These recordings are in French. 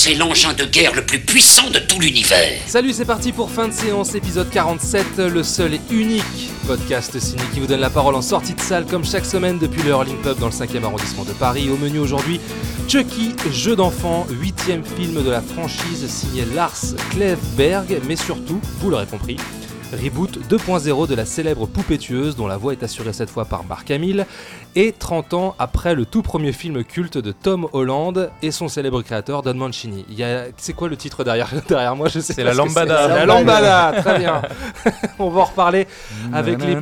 C'est l'engin de guerre le plus puissant de tout l'univers. Salut, c'est parti pour fin de séance, épisode 47, le seul et unique podcast ciné qui vous donne la parole en sortie de salle comme chaque semaine depuis le Hurling Club dans le 5e arrondissement de Paris. Au menu aujourd'hui, Chucky, jeu d'enfant, huitième film de la franchise signé Lars Klevberg, mais surtout, vous l'aurez compris, Reboot 2.0 de la célèbre poupée tueuse dont la voix est assurée cette fois par Mark Hamill et 30 ans après le tout premier film culte de Tom Holland et son célèbre créateur Don Mancini. Il y a... C'est quoi le titre derrière, derrière moi? Je sais C'est la lambada. c'est. La lambada, très bien. On va en reparler avec les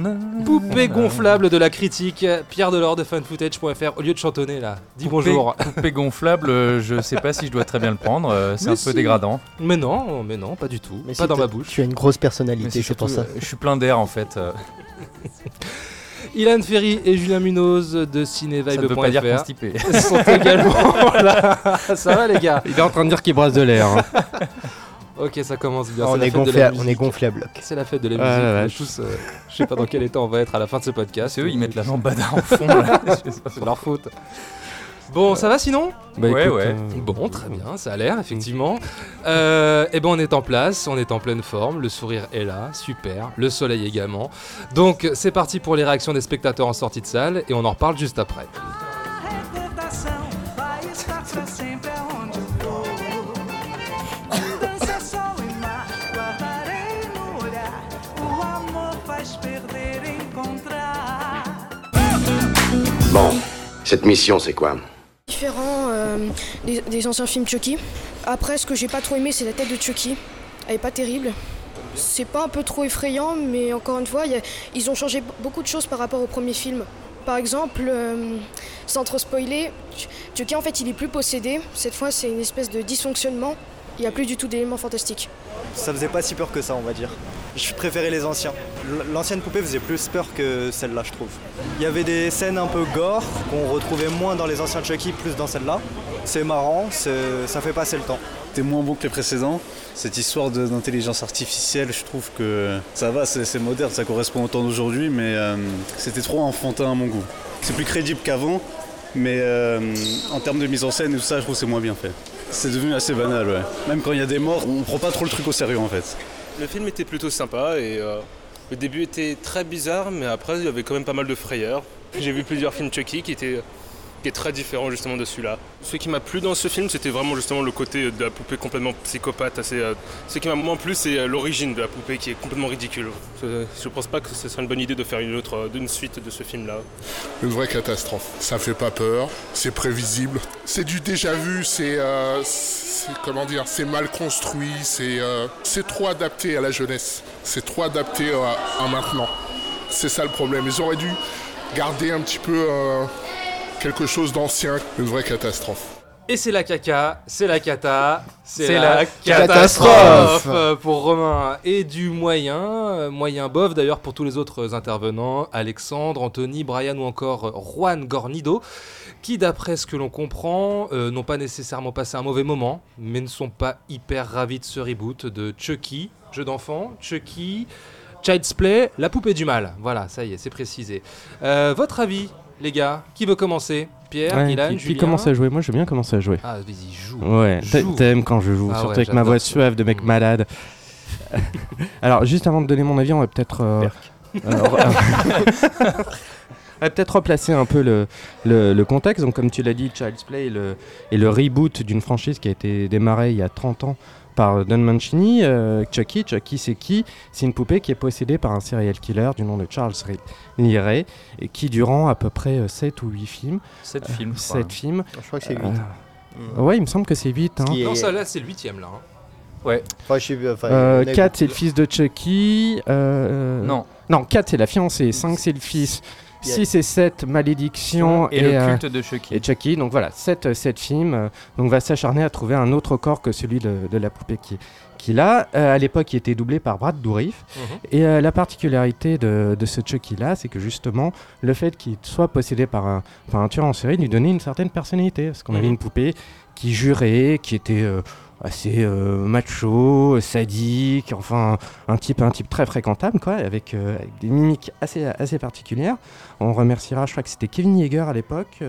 poupées gonflables de la critique. Pierre Delors de funfootage.fr au lieu de chantonner là. Dis bonjour. Poupée gonflable, euh, je sais pas si je dois très bien le prendre, euh, c'est un peu si. dégradant. Mais non, mais non, pas du tout. Mais pas si dans ma bouche. Tu as une grosse Mais personnalité, c'est c'est pour surtout, ça. euh, je suis plein d'air en fait. euh, Ilan Ferry et Julien Munoz de ça ne veut pas dire cinévibe.fr constipé. sont également là. Ça va les gars? Il est en train de dire qu'il brasse de l'air. hein. Ok, ça commence bien. on, c'est la est fête de gonflé la à, on est musique. gonflé à bloc. C'est la fête de la Ah, musique. on tous, euh, je sais pas dans quel état on va être à la fin de ce podcast. C'est eux, ils mettent la lambada en fond. C'est leur faute. Bon, ça va sinon? Bah, Ouais, écoute, ouais. euh, Bon, très bien, ça a l'air, effectivement. Euh, et ben, on est en place, on est en pleine forme, le sourire est là, super, le soleil également. Donc, c'est parti pour les réactions des spectateurs en sortie de salle, et on en reparle juste après. Bon, cette mission, c'est quoi? Euh, des, anciens films Chucky. Après, ce que j'ai pas trop aimé, c'est la tête de Chucky. Elle est pas terrible. C'est pas un peu trop effrayant, mais encore une fois, ils ont changé beaucoup de choses par rapport au premier film. Par exemple, euh, sans trop spoiler, Ch- Chucky en fait il est plus possédé. Cette fois, c'est une espèce de dysfonctionnement. Il n'y a plus du tout d'éléments fantastiques. Ça faisait pas si peur que ça, on va dire. Je préférais les anciens. L'ancienne poupée faisait plus peur que celle-là, je trouve. Il y avait des scènes un peu gore qu'on retrouvait moins dans les anciens Chucky, plus dans celle-là. C'est marrant, c'est- ça fait passer le temps. C'était moins bon que les précédents. Cette histoire de- d'intelligence artificielle, je trouve que ça va, c'est c'est moderne, ça correspond au temps d'aujourd'hui, mais euh, c'était trop enfantin à mon goût. C'est plus crédible qu'avant, mais euh, en termes de mise en scène et tout ça, je trouve que c'est moins bien fait. C'est devenu assez banal, ouais. Même quand il y a des morts, on prend pas trop le truc au sérieux en fait. Le film était plutôt sympa et euh, le début était très bizarre, mais après il y avait quand même pas mal de frayeur. J'ai vu plusieurs films Chucky qui étaient, très différents justement de celui-là. Ce qui m'a plu dans ce film, c'était vraiment justement le côté de la poupée complètement psychopathe. Assez, euh, ce qui m'a moins plu, c'est euh, l'origine de la poupée qui est complètement ridicule. Je, pense pas que ce serait une bonne idée de faire une autre, euh, d'une suite de ce film-là. Une vraie catastrophe. Ça fait pas peur, c'est prévisible. C'est du déjà vu, c'est comment dire, c'est mal construit, c'est euh, c'est trop adapté à la jeunesse. C'est trop adapté à, maintenant. C'est ça le problème. Ils auraient dû garder un petit peu quelque chose d'ancien. Une vraie catastrophe. Et c'est la caca, c'est la cata, c'est C'est la, la catastrophe catastrophe. euh, pour Romain et du moyen, euh, moyen bof d'ailleurs pour tous les autres intervenants, Alexandre, Anthony, Brian ou encore euh, Juan Gornido, qui d'après ce que l'on comprend euh, n'ont pas nécessairement passé un mauvais moment, mais ne sont pas hyper ravis de ce reboot de Chucky, jeu d'enfant, Chucky, Child's Play, la poupée du mal. Voilà, ça y est, c'est précisé. Euh, votre avis, les gars, qui veut commencer Pierre, ouais, Ilan, qui, qui Julien commence à jouer? Moi, je veux bien commencer à jouer. Ah, vas-y, joue. Ouais, Joue. t'aimes quand je joue, Ah surtout ouais, avec ma voix suave de mec Mm. malade. Alors, juste avant de donner mon avis, on va peut-être. euh, euh, va peut-être replacer un peu le, le, le contexte. Donc, comme tu l'as dit, Child's Play est le, est le reboot d'une franchise qui a été démarrée il y a 30 ans par Don Mancini. Euh, Chucky, Chucky, c'est qui? C'est une poupée qui est possédée par un serial killer du nom de Charles Liray, et qui, durant à peu près 7 ou 8 films, 7 films, je crois. 7 films, Je crois que c'est 8. euh, ouais, il me semble que c'est 8. Hein. Est- Non, ça là, c'est le huitième là. hein. Enfin, je enfin, Euh, on a- 4 c'est le fils de Chucky. euh, Non, Non, 4 c'est la fiancée, 5 c'est le fils, 6 et 7, Malédiction Et le euh, culte de Chucky. Et Chucky, donc voilà, 7, films. euh, donc va s'acharner à trouver un autre corps que celui de, de la poupée qui- qu'il a. Euh, à l'époque, il était doublé par Brad Dourif. Mhm. Et euh, la particularité de, de ce Chucky-là, c'est que justement, le fait qu'il soit possédé par un, par un tueur en série lui donnait une certaine personnalité. Parce qu'on avait Mhm. une poupée qui jurait, qui était euh, assez euh, macho, sadique, enfin un type, un type très fréquentable, quoi, avec, euh, avec des mimiques assez, assez particulières. On remerciera, je crois que c'était Kevin Yeager à l'époque.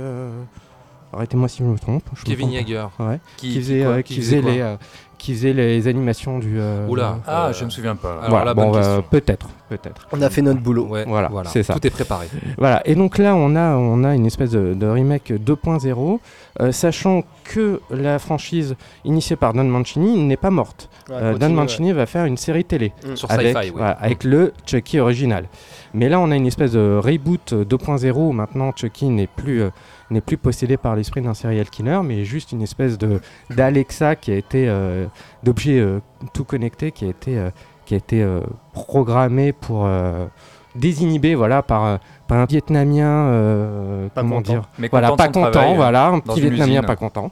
Euh, Arrêtez-moi si je me trompe. je Kevin. Yeager. Ouais. Qui- faisait, quoi euh, Qui qui faisait faisait quoi les, euh, qui faisait les animations du. euh, Oula. Ah, Euh, je me souviens pas. alors voilà, là, bon, bonne bah, question. peut-être, peut-être. On a fait notre boulot. Ouais, Voilà, voilà, c'est ça. Tout est préparé. Voilà, et donc là, on a, on a une espèce de, de remake 2.0, euh, sachant que la franchise initiée par Don Mancini n'est pas morte. Ouais, Euh, Don Mancini va faire une série télé Mm. Sur avec, voilà, avec le Chucky original. Mais là, on a une espèce de reboot 2.0 où maintenant Chucky n'est plus, euh, n'est plus possédé par l'esprit d'un serial killer, mais juste une espèce de d'Alexa qui a été euh, d'objet euh, tout connecté qui a été euh, qui a été programmé pour désinhiber voilà par par un Vietnamien Pas comment content. dire Mais voilà pas content voilà un petit Vietnamien pas content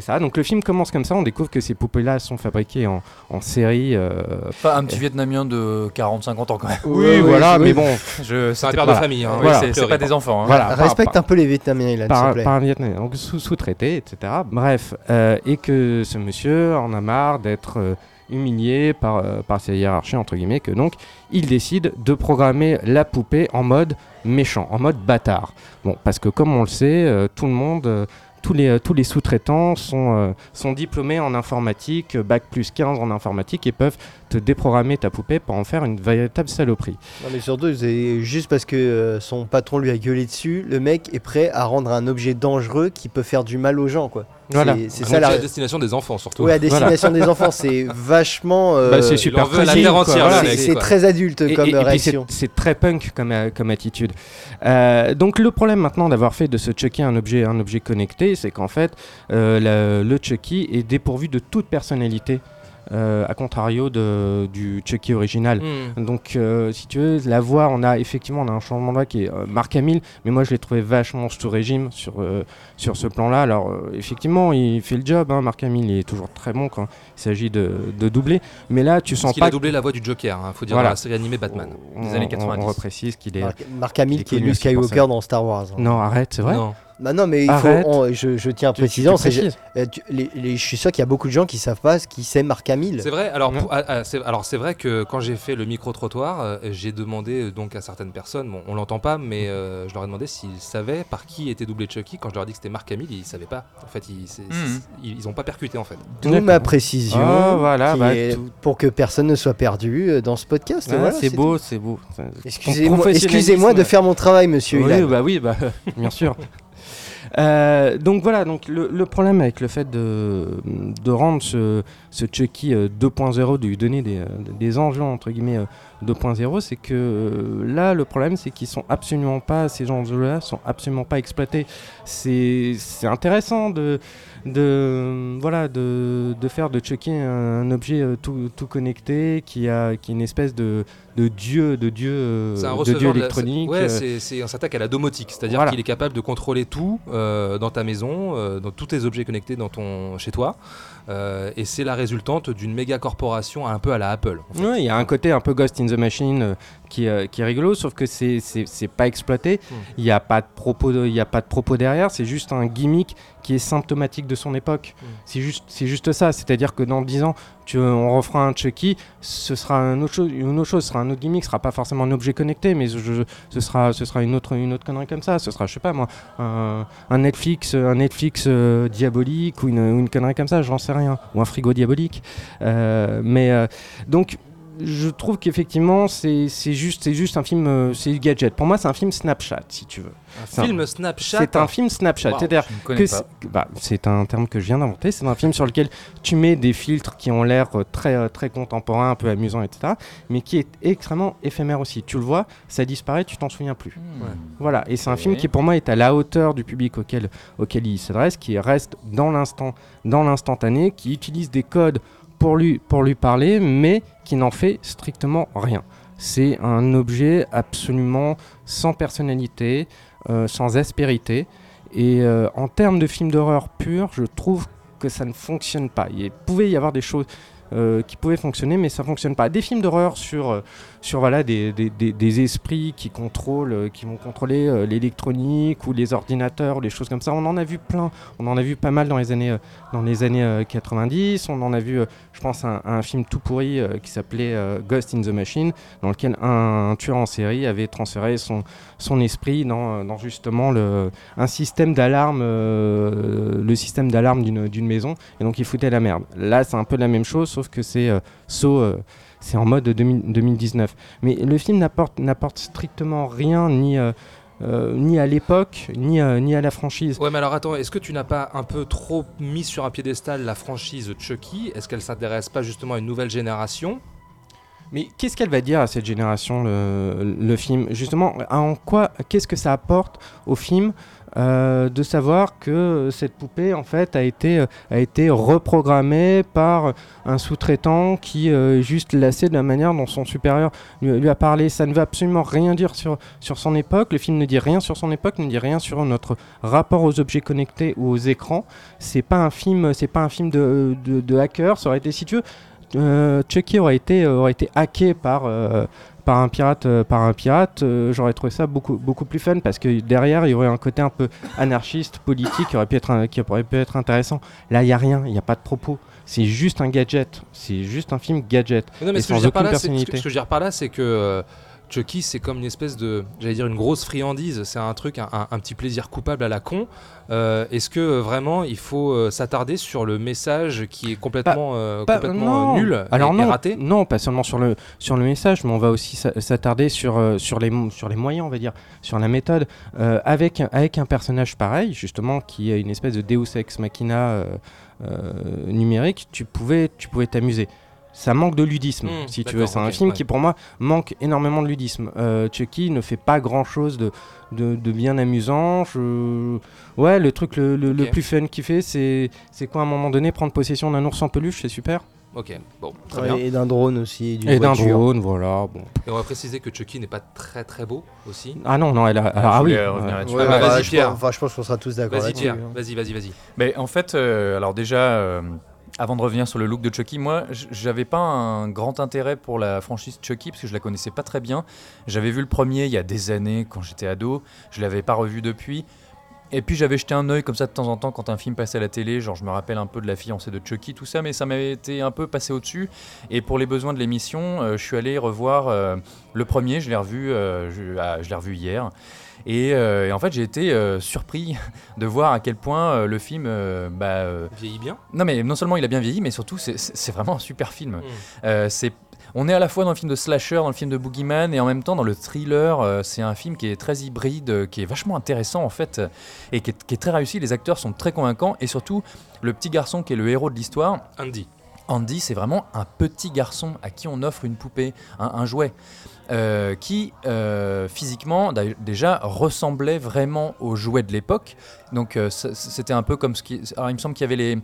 c'est ça donc le film commence comme ça on découvre que ces poupées là sont fabriquées en, en série euh, Enfin, un petit Vietnamien de 40-50 ans quand même. oui, oui, voilà oui. mais bon Je, C'est un père de famille. Hein, Oui, Voilà. c'est- c'est pas des enfants. hein. voilà par- Respecte par- un peu les Vietnamiens, s'il te par, par un Vietnamien, donc sous- sous-traité, etc. Bref, euh, et que ce monsieur en a marre d'être euh, humilié par, euh, par sa hiérarchie, entre guillemets, que donc il décide de programmer la poupée en mode méchant, en mode bâtard. Bon, parce que comme on le sait, euh, tout le monde... euh, tous les, sous-traitants sont, euh, diplômés en informatique, euh, bac plus 15 en informatique, et peuvent te déprogrammer ta poupée pour en faire une véritable saloperie. Non, mais surtout, c'est juste parce que euh, son patron lui a gueulé dessus, le mec est prêt à rendre un objet dangereux qui peut faire du mal aux gens, quoi. Voilà. C'est- ça la. à destination des enfants surtout. Oui, à destination des enfants, c'est vachement. euh, Bah, c'est super la terre entière, Voilà, c'est très adulte Et- comme et- et puis réaction. c'est- très punk comme, euh, comme attitude. Euh, donc le problème maintenant d'avoir fait de ce Chucky un objet, un objet connecté, c'est qu'en fait euh, la- le Chucky est dépourvu de toute personnalité. Euh, à contrario de, du Chucky original. Hmm. Donc, euh, si tu veux, la voix, on a effectivement on a un changement de voix qui est euh, Marc Hamill, mais moi je l'ai trouvé vachement sous régime sur, euh, sur ce plan-là. Alors, euh, effectivement, il fait le job, hein, Marc Hamill, il est toujours très bon quand il s'agit de, de doubler, mais là, tu Parce sens qu'il pas a doublé la voix du Joker, hein, faut dire, Voilà. dans la série animée Batman. on, Des années on- 90. on reprécise qu'il est. Marc, Hamill il qui est Luke. Skywalker dans Star Wars. hein. Non, arrête, c'est vrai. Non. Bah non, mais il faut, on- je, je tiens à préciser, les- je suis sûr qu'il y a beaucoup de gens qui savent pas ce qui c'est Marc Hamill. C'est vrai. Alors, pour- ah, ah, c'est, alors c'est vrai que quand j'ai fait le micro trottoir, euh, j'ai demandé euh, donc à certaines personnes, bon, on l'entend pas, mais euh, je leur ai demandé s'ils savaient par qui était doublé Chucky. Quand je leur ai dit que c'était Marc Hamill, ils savaient pas. En fait, ils, c'est- c'est- ils, ils ont pas percuté en fait. D'où ma précision, Ah, voilà, qui bah, est- pour que personne ne soit perdu dans ce podcast. Ah, voilà, c'est beau, c'est beau. Excusez-moi excusez-moi de faire mon travail, monsieur. Oui, Ilan. bah oui, bah, bien sûr. Euh, donc voilà, donc le, problème avec le fait de, rendre ce, Chucky euh, 2.0, de lui donner des, euh, des enjeux entre guillemets euh, 2.0, c'est que euh, là le problème c'est qu'ils sont absolument pas, ces enjeux-là sont absolument pas exploités. C'est intéressant de, de, voilà, de, de faire de Chucky un, un objet euh, tout, tout connecté qui a qui est une espèce de, de dieu, de dieu, euh, un de dieu la- électronique. Ouais, c'est- on s'attaque à la domotique, c'est-à-dire Voilà. qu'il est capable de contrôler tout euh, dans ta maison, euh, dans tous tes objets connectés dans ton, chez toi. Euh, et c'est la résultante d'une méga corporation un peu à la Apple. en fait. Ouais, il y a un côté un peu Ghost in the Machine euh, qui, euh, qui est rigolo, sauf que c'est pas exploité. Hmm. Il n'y a pas de propos, de- il y a pas de propos derrière. C'est juste un gimmick qui est symptomatique de son époque. Hmm. C'est juste, c'est juste ça. C'est-à-dire que dans 10 ans, tu, on refera un Chucky, ce sera un autre chose, une autre chose, ce sera un autre gimmick, ce sera pas forcément un objet connecté, mais je- ce sera, ce sera une autre, une autre connerie comme ça. Ce sera, je sais pas moi, un, un Netflix, un Netflix euh, diabolique ou une, ou une connerie comme ça, j'en sais rien, ou un frigo diabolique. Euh, mais euh, donc je trouve qu'effectivement c'est c'est juste c'est juste un film euh, c'est du gadget. Pour moi c'est un film Snapchat si tu veux. Un film Snapchat. c'est un film Snapchat. Wow, c'est-à-dire que c'est bah, c'est un terme que je viens d'inventer. C'est un film sur lequel tu mets des filtres qui ont l'air euh, très euh, très contemporains un peu amusants etc mais qui est extrêmement éphémère aussi. Tu le vois ça disparaît tu t'en souviens plus. Ouais. voilà, et c'est un film qui pour moi est à la hauteur du public auquel, auquel il s'adresse, qui reste dans l'instant, dans l'instantané, qui utilise des codes pour lui, pour lui parler, mais qui n'en fait strictement rien. c'est un objet absolument sans personnalité, euh, sans aspérité. Et euh, en termes de film d'horreur pur, je trouve que ça ne fonctionne pas. Il pouvait y avoir des choses euh, qui pouvaient fonctionner, mais ça fonctionne pas. Des films d'horreur sur, sur voilà, des, des- des- esprits qui, contrôlent, euh, qui vont contrôler euh, l'électronique ou les ordinateurs, ou les choses comme ça, on en a vu plein. On en a vu pas mal dans les années, euh, dans les années euh, 90. On en a vu, je pense, un, film tout pourri qui s'appelait Ghost in the Machine, dans lequel un, tueur en série avait transféré son, son esprit dans, dans justement le, un système d'alarme, le système d'alarme d'une maison, et donc il foutait la merde. Là, c'est un peu la même chose, sauf que c'est euh, euh, c'est en mode 2000 2019. Mais le film n'apporte strictement rien, ni, euh, euh, ni à l'époque, ni, à- ni à la franchise. Ouais, mais alors attends, est-ce que tu n'as pas un peu trop mis sur un piédestal la franchise Chucky? Est-ce qu'elle s'intéresse pas justement à une nouvelle génération? Mais qu'est-ce qu'elle va dire à cette génération, le, film? Justement, en quoi, qu'est-ce que ça apporte au film euh, de savoir que cette poupée, en fait, a été, euh, a été reprogrammée par un sous-traitant qui euh, juste lassé de la manière dont son supérieur lui, a parlé. Ça ne veut absolument rien dire sur, sur son époque. Le film ne dit rien sur son époque, ne dit rien sur notre rapport aux objets connectés ou aux écrans. C'est pas un film, pas un film de, de, de hacker. Ça aurait été, si tu veux, euh, Chucky aurait été, euh, aurait été hacké par, euh, par un pirate, euh, par un pirate, j'aurais trouvé ça beaucoup, beaucoup plus fun parce que derrière il y aurait un côté un peu anarchiste, politique qui aurait pu être, un- qui aurait pu être intéressant. Là il y a rien, il n'y a pas de propos. C'est juste un gadget, c'est juste un film gadget Non, mais et ce que, je sans veux dire par là, c'est- ce que- personnalité. ce que je veux dire par là, c'est que Chucky, c'est comme une espèce de, j'allais dire, une grosse friandise. C'est un truc, un, un- un petit plaisir coupable à la con. Euh, Est-ce que euh, vraiment il faut euh, s'attarder sur le message qui est complètement, euh, Pas- complètement non. nul Alors et, et non, raté? non, pas seulement sur le, sur le message, mais on va aussi s'a- s'attarder sur, sur, les, sur les moyens, on va dire, sur la méthode. Euh, avec, un- avec un personnage pareil, justement, qui est une espèce de Deus Ex Machina numérique, tu pouvais tu pouvais t'amuser. Ça manque de ludisme, Hmm, si tu veux. C'est un film ouais. qui, pour moi, manque énormément de ludisme. Euh, Chucky ne fait pas grand-chose de, de, de bien amusant. Je... Ouais, le truc le, le- le Ok. plus fun qu'il fait, c'est c'est quoi, à un moment donné, prendre possession d'un ours en peluche, c'est super. Ok, bon, très Ouais, bien. et d'un drone aussi. Et d'un drone, voilà. Bon. Et on va préciser que Chucky n'est pas très très beau aussi. Ah non, non, elle a. Ah, je ah oui. euh. Ouais, Ah bah, bah, vas-y, je Pierre. pense- Enfin, je pense qu'on sera tous d'accord Vas-y. Pierre, hein. vas-y, vas-y, vas-y. Mais en fait, euh, alors déjà, euh, avant de revenir sur le look de Chucky, moi, j'avais pas un grand intérêt pour la franchise Chucky parce que je la connaissais pas très bien. J'avais vu le premier il y a des années quand j'étais ado. Je l'avais pas revu depuis. Et puis j'avais jeté un œil comme ça de temps en temps quand un film passait à la télé, genre je me rappelle un peu de la fiancée de Chucky, tout ça, mais ça m'avait été un peu passé au-dessus. Et pour les besoins de l'émission, euh, je suis allé revoir euh, le premier, je l'ai revu, euh, ah, je l'ai revu hier. Et, euh, et en fait, j'ai été euh, surpris de voir à quel point euh, le film. bah, Vieillit bien. non, mais non seulement il a bien vieilli, mais surtout, c'est- vraiment un super film. Mm. Euh, c'est on est à la fois dans le film de slasher, dans le film de boogeyman, et en même temps dans le thriller. Euh, c'est un film qui est très hybride, euh, qui est vachement intéressant en fait, et qui est, qui est très réussi. Les acteurs sont très convaincants, et surtout le petit garçon qui est le héros de l'histoire. Andy. Andy, c'est vraiment un petit garçon à qui on offre une poupée, un, un jouet, euh, qui euh, physiquement déjà ressemblait vraiment aux jouets de l'époque. Donc euh, c'était un peu comme ce qui. Alors il me semble qu'il y avait les.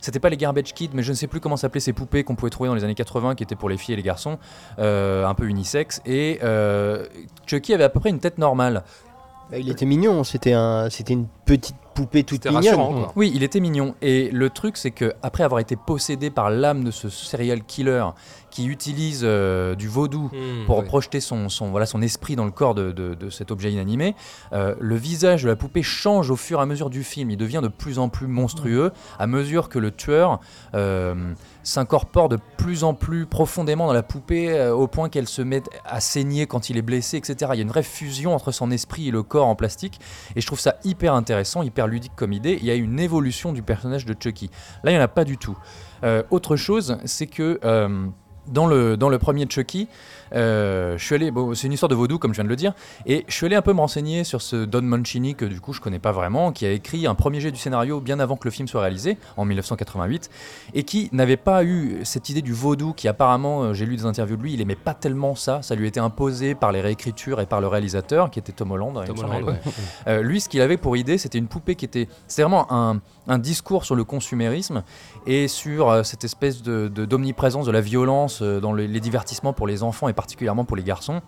C'était pas les Garbage Kids, mais je ne sais plus comment s'appelaient ces poupées qu'on pouvait trouver dans les années 80, qui étaient pour les filles et les garçons, un peu unisex. Et Chucky avait à peu près une tête normale. Bah, Il était mignon, c'était un, c'était une petite poupée toute mignonne. rassurant, quoi. Oui, il était mignon. Et le truc, c'est que après avoir été possédé par l'âme de ce serial killer qui utilise euh, du vaudou Hmm, pour ouais. projeter son, son, voilà, son esprit dans le corps de, de- de cet objet inanimé, euh, le visage de la poupée change au fur et à mesure du film. Il devient de plus en plus monstrueux à mesure que le tueur euh, s'incorpore de plus en plus profondément dans la poupée euh, au point qu'elle se met à saigner quand il est blessé, etc. Il y a une vraie fusion entre son esprit et le corps en plastique. Et je trouve ça hyper intéressant, hyper ludique comme idée. Il y a une évolution du personnage de Chucky. Là, il n'y en a pas du tout. Euh, autre chose, c'est que euh, dans, le, premier Chucky, je suis allé, bon, c'est une histoire de vaudou comme je viens de le dire, et je suis allé un peu me renseigner sur ce Don Mancini que du coup je connais pas vraiment, qui a écrit un premier jet du scénario bien avant que le film soit réalisé, en 1988, et qui n'avait pas eu cette idée du vaudou qui apparemment, euh, j'ai lu des interviews de lui, il aimait pas tellement ça, ça lui était imposé par les réécritures et par le réalisateur qui était Tom Holland. il Tom. Holland, ouais. Euh, lui, ce qu'il avait pour idée, c'était une poupée qui était. C'était vraiment un, un discours sur le consumérisme et sur euh, cette espèce de, d'omniprésence de la violence euh, dans les, les divertissements pour les enfants et particulièrement pour les garçons.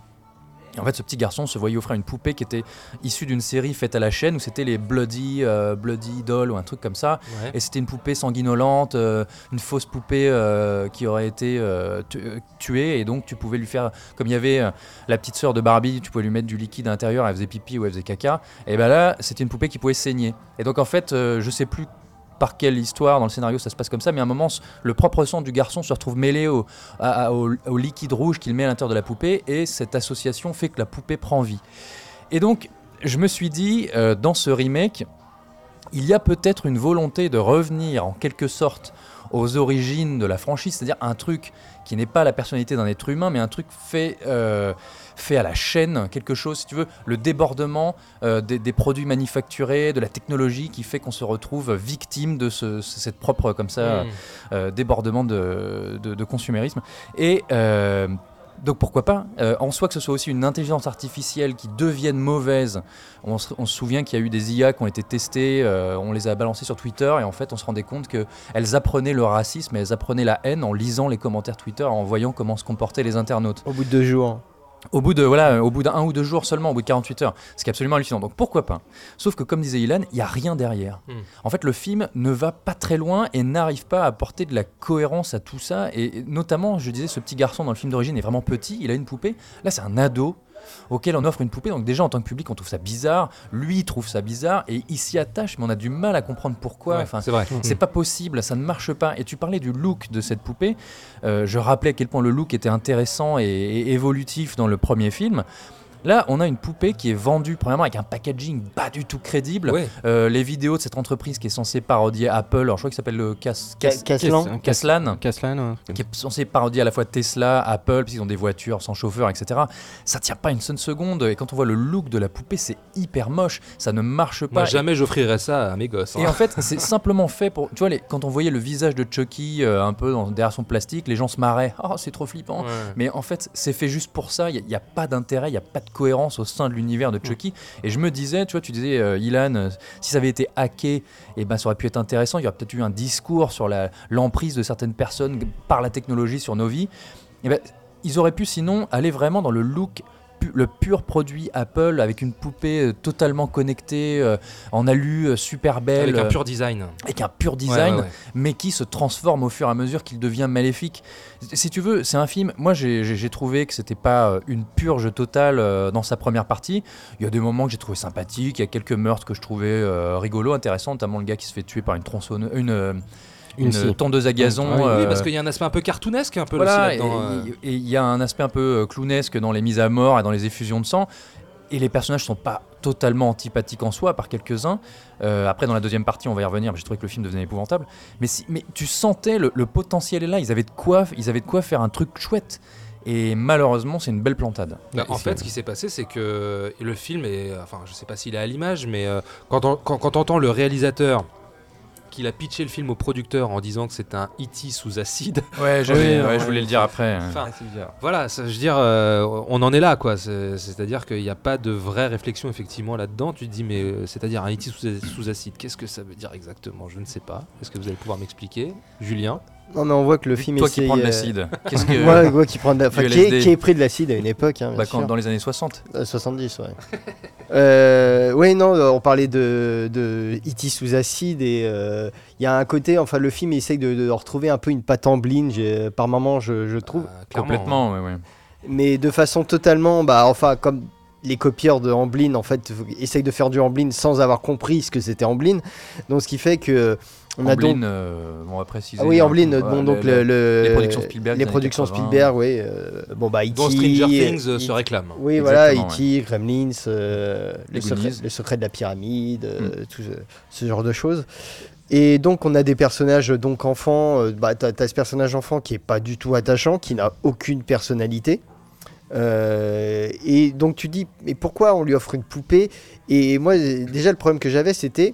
Et en fait, ce petit garçon se voyait offrir une poupée qui était issue d'une série faite à la chaîne où c'était les Bloody, euh, Bloody Doll ou un truc comme ça. Ouais. Et c'était une poupée sanguinolente, euh, une fausse poupée euh, qui aurait été euh, tu- tuée. Et donc, tu pouvais lui faire, comme il y avait la petite sœur de Barbie, tu pouvais lui mettre du liquide à l'intérieur, elle faisait pipi ou elle faisait caca. Et ben là, c'était une poupée qui pouvait saigner. Et donc, en fait, je sais plus par quelle histoire dans le scénario ça se passe comme ça, mais à un moment, le propre sang du garçon se retrouve mêlé au liquide rouge qu'il met à l'intérieur de la poupée, et cette association fait que la poupée prend vie. Et donc, je me suis dit, euh, dans ce remake, il y a peut-être une volonté de revenir en quelque sorte aux origines de la franchise, c'est-à-dire un truc qui n'est pas la personnalité d'un être humain, mais un truc fait, euh, fait à la chaîne, quelque chose, si tu veux, le débordement euh, des, des produits manufacturés, de la technologie qui fait qu'on se retrouve victime de ce, cette propre comme ça Mm. euh, débordement de, de- de consumérisme. Et euh, donc pourquoi pas Euh, En soi que ce soit aussi une intelligence artificielle qui devienne mauvaise. On se, on se souvient qu'il y a eu des IA qui ont été testées, euh, on les a balancées sur Twitter et en fait on se rendait compte qu'elles apprenaient le racisme et elles apprenaient la haine en lisant les commentaires Twitter, en voyant comment se comportaient les internautes. Au bout de deux jours. Au bout de voilà, au bout d'un ou deux jours seulement, au bout de 48 heures, ce qui est absolument hallucinant. Donc pourquoi pas? Sauf que comme disait Ilan, il n'y a rien derrière. Hmm. En fait, le film ne va pas très loin et n'arrive pas à apporter de la cohérence à tout ça. Et et notamment, je disais, ce petit garçon dans le film d'origine est vraiment petit, il a une poupée. Là, c'est un ado auquel on offre une poupée. Donc déjà, en tant que public, on trouve ça bizarre. Lui, il trouve ça bizarre et il s'y attache, mais on a du mal à comprendre pourquoi. Ouais, enfin, c'est vrai. c'est Mhm. pas possible, ça ne marche pas. Et tu parlais du look de cette poupée. Euh, je rappelais à quel point le look était intéressant et, et évolutif dans le premier film. Là, on a une poupée qui est vendue premièrement avec un packaging pas du tout crédible. Ouais. Euh, les vidéos de cette entreprise qui est censée parodier Apple, alors je crois qu'il s'appelle le Cas, Ca- Cas- Caslan. Caslan, Caslan, ouais. qui est censé parodier à la fois Tesla, Apple, puisqu'ils ont des voitures sans chauffeur, etc. Ça tient pas une seule seconde. Et quand on voit le look de la poupée, c'est hyper moche. Ça ne marche pas. Moi, jamais j'offrirais ça à mes gosses. hein. Et en fait, c'est simplement fait pour. Tu vois, les- quand on voyait le visage de Chucky euh, un peu dans, derrière son plastique, les gens se marraient. Oh, c'est trop flippant. Ouais. Mais en fait, c'est fait juste pour ça. Il n'y a, pas d'intérêt, il n'y a pas de cohérence au sein de l'univers de Chucky. Et je me disais, tu vois, tu disais, euh, Ilan, euh, si ça avait été hacké, eh ben, ça aurait pu être intéressant. Il y aurait peut-être eu un discours sur l'emprise de certaines personnes par la technologie sur nos vies. Eh ben, ils auraient pu sinon aller vraiment dans le look pu- le pur produit Apple avec une poupée euh, totalement connectée euh, en alu euh, super belle Avec un pur design. avec un pur design, Ouais, ouais, ouais. mais qui se transforme au fur et à mesure qu'il devient maléfique. Si tu veux, c'est un film. Moi, j'ai- trouvé que c'était pas une purge totale dans sa première partie. Il y a des moments que j'ai trouvé sympathiques. Il y a quelques meurtres que je trouvais rigolos, intéressants, notamment le gars qui se fait tuer par une tronçonneuse, une une, Une tondeuse à gazon. Oui, euh, parce qu'il y a un aspect un peu cartoonesque un peu voilà, aussi et là-dedans. euh. et- il y a un aspect un peu euh, clownesque dans les mises à mort et dans les effusions de sang. Et les personnages sont pas totalement antipathiques en soi, par quelques-uns. Euh, après, dans la deuxième partie, on va y revenir. mais J'ai trouvé que le film devenait épouvantable. Mais, si, mais tu sentais le, le potentiel est là. Ils avaient de quoi, ils avaient de quoi faire un truc chouette. Et malheureusement, c'est une belle plantade. Bah, en fait, ce qui s'est passé, c'est que le film est. Enfin, je sais pas s'il est à l'image, mais euh, quand on quand, quand on entend le réalisateur qu'il a pitché le film au producteur en disant que c'est un E.T. sous acide. Ouais, j'avais- ouais, je voulais le dire après. Enfin, voilà, ça, je veux dire, euh, on en est là, quoi. C'est- C'est-à-dire qu'il n'y a pas de vraie réflexion effectivement là-dedans. Tu te dis, mais euh, c'est-à-dire un E.T. sous, sous acide, qu'est-ce que ça veut dire exactement? Je ne sais pas. Est-ce que vous allez pouvoir m'expliquer, Julien? Non, mais on voit que le film Toi qui prends de euh, l'acide. Qu'est-ce que- Moi, moi qui prend de la- enfin, qui, est, qui est pris de l'acide à une époque. hein, Bah, quand- dans les années 60. Euh, 70, ouais. euh, oui, non, euh, on parlait de, de E.T. sous acide et euh, il y a un côté, enfin, le film essaye de, de retrouver un peu une patte j'ai- par moment, je, je trouve. clairement, Complètement, ouais, ouais. Mais de façon totalement, bah, enfin, comme les copieurs de Amblin, en fait, essayent de faire du Amblin sans avoir compris ce que c'était Amblin. Donc, ce qui fait que. On a Amblin, donc. euh, on va préciser. Ah oui, Amblin, bon, ouais, donc le- le, les le- productions Spielberg. Les productions 80. Spielberg, oui. euh, bon, bah. Dont Stranger Things, euh, se réclame. Oui, voilà, E.T., Gremlins, euh, Les le, secret, Goonies. le secret de la pyramide, euh, Mm. tout ce, ce genre de choses. Et donc, on a des personnages donc enfants. euh, bah, t'as, t'as ce personnage enfant qui est pas du tout attachant, qui n'a aucune personnalité. Euh, et donc, tu dis, mais pourquoi on lui offre une poupée? Et moi, déjà, le problème que j'avais, c'était,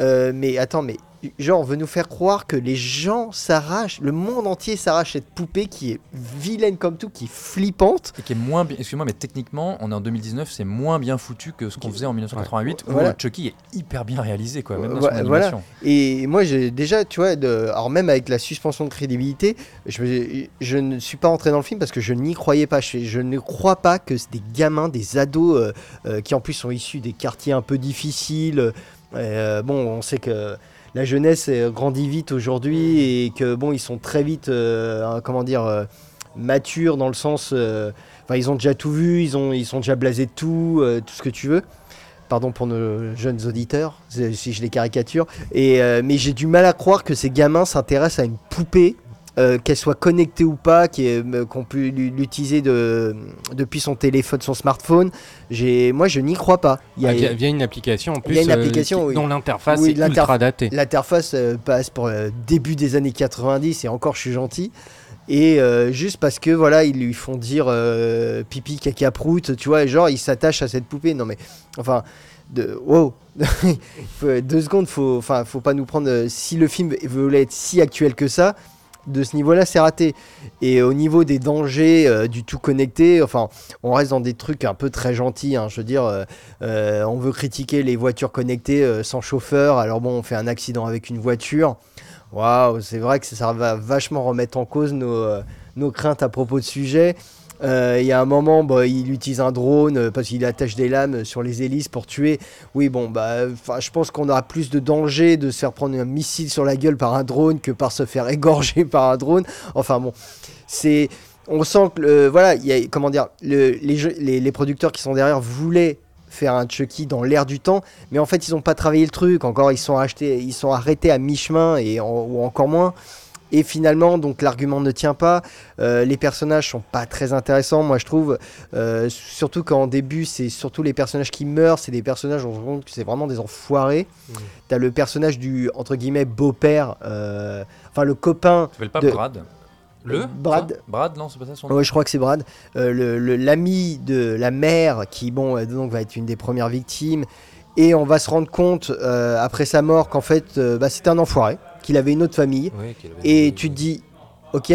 euh, mais attends, mais genre, on veut nous faire croire que les gens s'arrachent, le monde entier s'arrache cette poupée qui est vilaine comme tout, qui est flippante. Et qui est moins bien. Excuse-moi, mais techniquement, on est en 2019, c'est moins bien foutu que ce qu'on faisait en 1988, où Chucky est hyper bien réalisé, quoi, même dans son voilà. animation. Et moi, j'ai déjà, tu vois, de, alors même avec la suspension de crédibilité, je, je ne suis pas entré dans le film parce que je n'y croyais pas. Je, je ne crois pas que c'est des gamins, des ados euh, euh, qui en plus sont issus des quartiers un peu difficiles. Euh, bon, on sait que la jeunesse euh, grandit vite aujourd'hui et que bon, ils sont très vite, euh, hein, comment dire, euh, matures dans le sens, enfin, ils ont déjà tout vu, ils ont, ils sont déjà blasés de tout, tout ce que tu veux. Pardon pour nos jeunes auditeurs, si je les caricature. Et, mais j'ai du mal à croire que ces gamins s'intéressent à une poupée, euh, qu'elle soit connectée ou pas, euh, qu'on peut l'u- l'utiliser de, depuis son téléphone, son smartphone. Moi, je n'y crois pas. Il y a- Ah, via, via une application en plus il y a une euh, application qui- dont l'interface est ultra datée. L'interface passe pour le début des années 90 et encore je suis gentil. Et euh, juste parce que voilà, ils lui font dire euh, pipi, caca, prout, tu vois, et genre il s'attache à cette poupée. Non mais, enfin, de, wow, deux secondes, faut, enfin, faut pas nous prendre. si le film voulait être si actuel que ça, de ce niveau-là, c'est raté. Et au niveau des dangers euh, du tout connecté, enfin, on reste dans des trucs un peu très gentils. hein. je veux dire, euh, euh, on veut critiquer les voitures connectées sans chauffeur. Alors bon, on fait un accident avec une voiture. Waouh, c'est vrai que ça va vachement remettre en cause nos, nos craintes à propos de sujet. Euh, Il y a un moment, bah, il utilise un drone euh, parce qu'il attache des lames sur les hélices pour tuer. Oui, bon, bah, je pense qu'on aura plus de danger de se faire prendre un missile sur la gueule par un drone que par se faire égorger par un drone. Enfin bon, on sent que, voilà, il y a, comment dire, le- les, producteurs qui sont derrière voulaient faire un Chucky dans l'air du temps, mais en fait ils n'ont pas travaillé le truc. Encore, ils sont arrêtés à mi-chemin et en- ou encore moins. Et finalement, donc l'argument ne tient pas. Euh, les personnages sont pas très intéressants, moi je trouve. Euh, surtout qu'en début, c'est surtout les personnages qui meurent, c'est des personnages, on se rend compte que c'est vraiment des enfoirés. T'as le personnage du entre guillemets beau-père, euh, enfin le copain. s'appelle pas de- Brad Le Brad. Brad, non, c'est pas ça son nom Ouais, je crois que c'est Brad. Euh, le- le- L'ami de la mère qui, bon, euh, donc va être une des premières victimes. Et on va se rendre compte euh, après sa mort qu'en fait, bah, c'était un enfoiré, qu'il avait une autre famille. Ouais, et tu te dis, ok.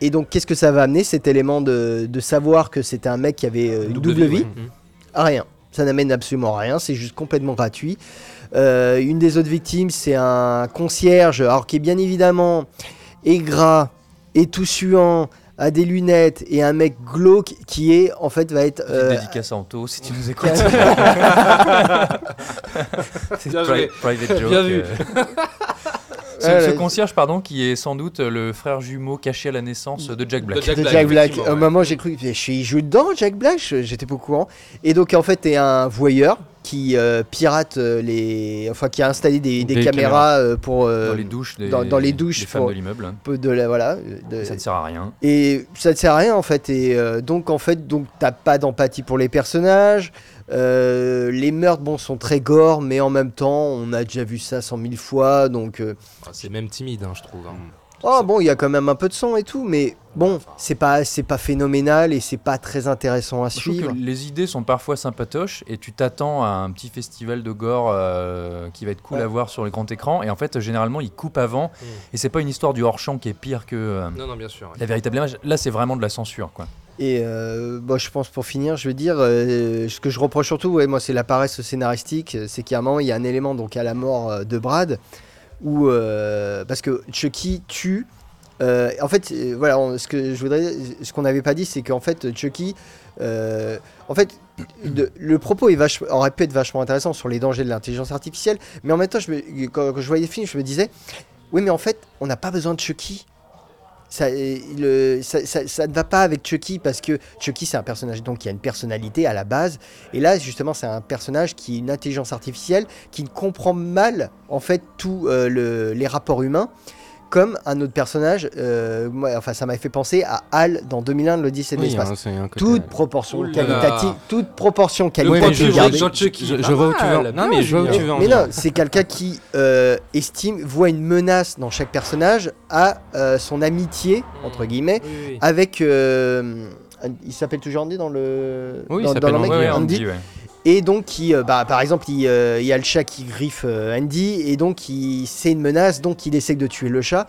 Et donc, qu'est-ce que ça va amener cet élément de, de savoir que c'était un mec qui avait euh, une Double double, vie, vie ouais. À Rien. Ça n'amène absolument à rien. C'est juste complètement gratuit. Euh, une des autres victimes, c'est un concierge, alors qui est bien évidemment est gras, est tout suant, a des lunettes et un mec glauque qui est en fait va être euh, dédicace à Anto si tu nous écoutes. C'est Bien pri- joué. private joke. Bien vu. Ce, concierge, pardon, qui est sans doute le frère jumeau caché à la naissance de Jack Black. De Jack de Black, Jack Black. Au ouais. moment j'ai cru que il joue dedans Jack Black, j'étais pas au courant. Et donc en fait t'es un voyeur qui euh, pirate euh, les, enfin qui a installé des, des Des caméras euh, pour euh, Dans les douches des, dans, dans les douches des femmes pour- de l'immeuble. de la voilà. de- Ça ne sert à rien. Et ça ne sert à rien en fait. Et euh, donc en fait, donc t'as pas d'empathie pour les personnages. Euh, les meurtres, bon, sont très gore, mais en même temps, on a déjà vu ça cent mille fois. Donc, euh, Ah, C'est même timide, hein, je trouve. hein. oh bon, il y a quand même un peu de sang et tout, mais bon, c'est pas, c'est pas phénoménal et c'est pas très intéressant à Je suivre. que les idées sont parfois sympatoches et tu t'attends à un petit festival de gore euh, qui va être cool Ouais. à voir sur le grand écran et en fait généralement ils coupent avant Mm. et c'est pas une histoire du hors-champ qui est pire que euh, Non, non, bien sûr. ouais. la véritable image. Là c'est vraiment de la censure quoi. Et euh, bon, je pense pour finir, je veux dire, euh, ce que je reproche surtout, moi, c'est la paresse scénaristique. C'est qu'à un moment, il y a un élément donc à la mort euh, de Brad, où euh, parce que Chucky tue. euh, en fait, euh, voilà, ce que je voudrais, ce qu'on n'avait pas dit, c'est qu'en fait, Chucky, euh, en fait, le propos est vache- aurait pu être vachement intéressant sur les dangers de l'intelligence artificielle, mais en même temps, quand je voyais le film, je me disais, oui, mais en fait, on n'a pas besoin de Chucky. Ça, euh, ça, ça- ça ne va pas avec Chucky parce que Chucky c'est un personnage donc qui a une personnalité à la base. Et là justement c'est un personnage qui est une intelligence artificielle qui comprend mal en fait tous euh, le- les rapports humains comme un autre personnage euh, moi, enfin ça m'a fait penser à Hal dans 2001 l'Odyssée de Oui, l'espace hein, toute proportion Ouh là qualitative toute proportion Oui, qualitative mais je, vois où tu veux. Non, mais je vois où tu veux Mais non, c'est quelqu'un qui euh, estime, voit une menace dans chaque personnage, a euh, son amitié, entre guillemets, Oui, oui. avec. euh, il s'appelle toujours Andy dans le. Oui, il dans, le Andy, mec, ouais, Andy. Andy, ouais. Et donc, qui, euh, bah, par exemple, il, euh, il y a le chat qui griffe euh, Andy, et donc il- c'est une menace, donc il essaie de tuer le chat.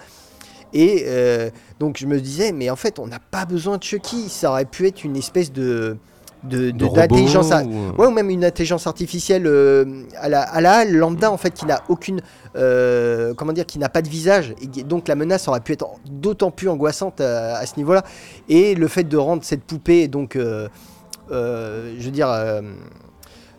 Et euh, donc je me disais, mais en fait, on n'a pas besoin de Chucky, ça aurait pu être une espèce de de- de- d'intelligence ar- ou- ouais, ou même une intelligence artificielle euh, à la à la lambda en fait qui n'a aucune euh, comment dire qui n'a pas de visage. Et donc la menace aurait pu être d'autant plus angoissante à, à ce niveau-là. Et le fait de rendre cette poupée donc je veux dire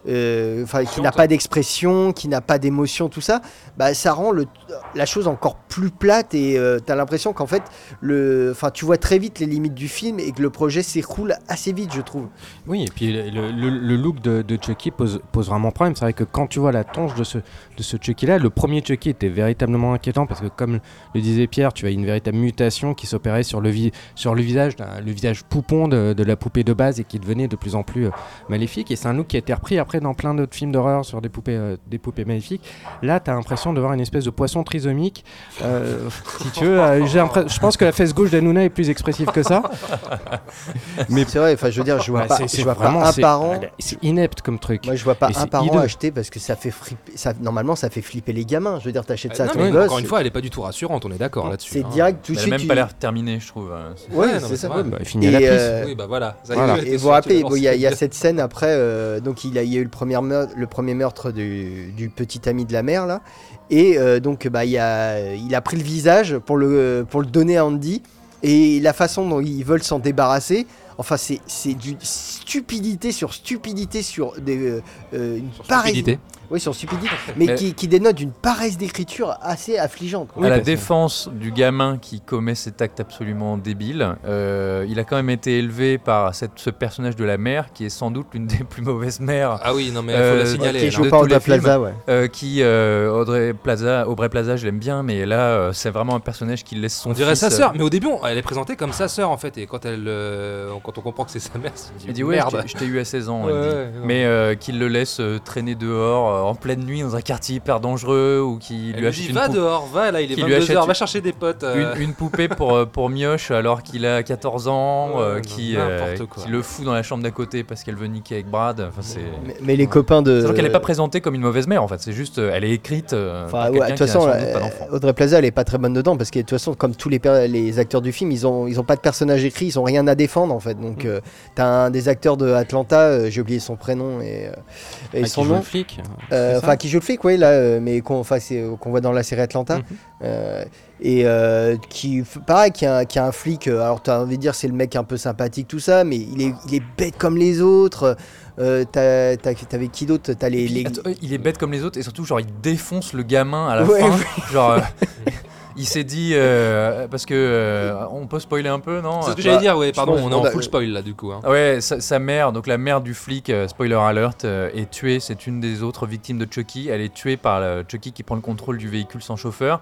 euh, euh, enfin, qui n'a pas d'expression, qui n'a pas d'émotion, tout ça, bah, ça rend le, la chose encore plus plate et tu as l'impression qu'en fait, le, enfin, tu vois très vite les limites du film et que le projet s'écroule assez vite, je trouve. Oui, et puis le, le- le- le look de, de Chucky pose, pose vraiment problème. C'est vrai que quand tu vois la tonche de ce, de ce Chucky-là, le premier Chucky était véritablement inquiétant parce que, comme le disait Pierre, tu as une véritable mutation qui s'opérait sur le, vi- sur le visage, le visage poupon de, de la poupée de base et qui devenait de plus en plus euh, maléfique. Et c'est un look qui a été repris après dans plein d'autres films d'horreur sur des poupées, euh, des poupées maléfiques. Là, tu as l'impression de voir une espèce de poisson trisomique. Euh, si tu veux, euh, je pense que la fesse gauche d'Anouna est plus expressive que ça. Mais c'est vrai, enfin, je veux dire, je vois Ouais, pas, je vois pas vraiment- un c'est- parent. C'est inepte comme truc. Moi, je vois pas Et un parent hideux. acheter parce que ça fait flipper. Ça, normalement, ça fait flipper les gamins. Je veux dire, t'achètes ça Euh, à ton mais gosse. encore une fois, elle est pas du tout rassurante, on est d'accord là-dessus. C'est hein. direct tout de Elle a même tu- pas l'air terminée, je trouve. euh, c'est- Ouais, c'est ça. vrai. Bah, il finit à la euh, Oui, bah voilà. Et vous rappelez, il y, a- cette scène après, donc il, a, y a eu le premier meurtre, le premier meurtre du, du petit ami de la mère là, et euh, donc bah, il, a, il a pris le visage pour le, pour le donner à Andy, et la façon dont ils veulent s'en débarrasser, enfin c'est c'est du stupidité sur stupidité sur des, euh, euh, une pareille- stupidité. Oui, sur stupidité, mais Mais- qui, qui dénote d'une paresse d'écriture assez affligeante. quoi. à la défense du gamin qui commet cet acte absolument débile, euh, il a quand même été élevé par cette- ce personnage de la mère qui est sans doute l'une des plus mauvaises mères. Ah oui, non, mais il faut Euh, la Qui signaler. elle, joue pas Audrey. Plaza, ouais. euh, qui euh, Audrey Plaza, Aubrey Plaza, je l'aime bien, mais là euh, c'est vraiment un personnage qui laisse son On dirait fils, sa euh, sœur, mais au début, elle est présentée comme sa sœur en fait, et quand elle, euh, quand on comprend que c'est sa mère, Il dit ouais, merde. je t'ai eu à 16 ans, Ouais, elle dit. ouais, non. mais euh, qu'il le laisse euh, traîner dehors euh, en pleine nuit dans un quartier hyper dangereux ou Elle lui lui achète dit une, va pou- dehors, va là, il est qui lui 22 achète h une- va chercher des potes. euh. une, une poupée pour, euh, pour Mioche alors qu'il a 14 ans, euh, qui, euh, qui le fout dans la chambre d'à côté parce qu'elle veut niquer avec Brad. Enfin, c'est... Mais, mais les copains de. Sachant qu'elle n'est pas présentée comme une mauvaise mère en fait, c'est juste euh, elle est écrite euh, Enfin, ouais, de toute qui façon, euh. Audrey Plaza, elle est pas très bonne dedans parce que de toute façon, comme tous les, per- les acteurs du film, ils ont, ils ont pas de personnage écrit, ils ont rien à défendre en fait. Donc, Mm. euh, t'as un des acteurs de Atlanta, euh, j'ai oublié son prénom et, euh, et Ah, son qui nom. flic. Euh, Enfin, qui joue le flic, oui, là, euh, mais qu'on euh, qu'on voit dans la série Atlanta. Mhm. Et qui, pareil, qui a, qui a un flic. alors, tu as envie de dire, c'est le mec un peu sympathique, tout ça, mais il est, il est bête comme les autres. Euh, T'avais qui d'autre? T'as les. Attends, il est bête comme les autres et surtout genre il défonce le gamin à la Ouais, fin. Genre euh, il s'est dit euh, parce que euh, on peut spoiler un peu non C'est ce que Bah, j'allais dire, ouais, pardon, on est en full spoil là du coup. hein. Ouais, sa, sa mère, donc la mère du flic, euh, spoiler alert, euh, est tuée. C'est une des autres victimes de Chucky. Elle est tuée par Chucky qui prend le contrôle du véhicule sans chauffeur.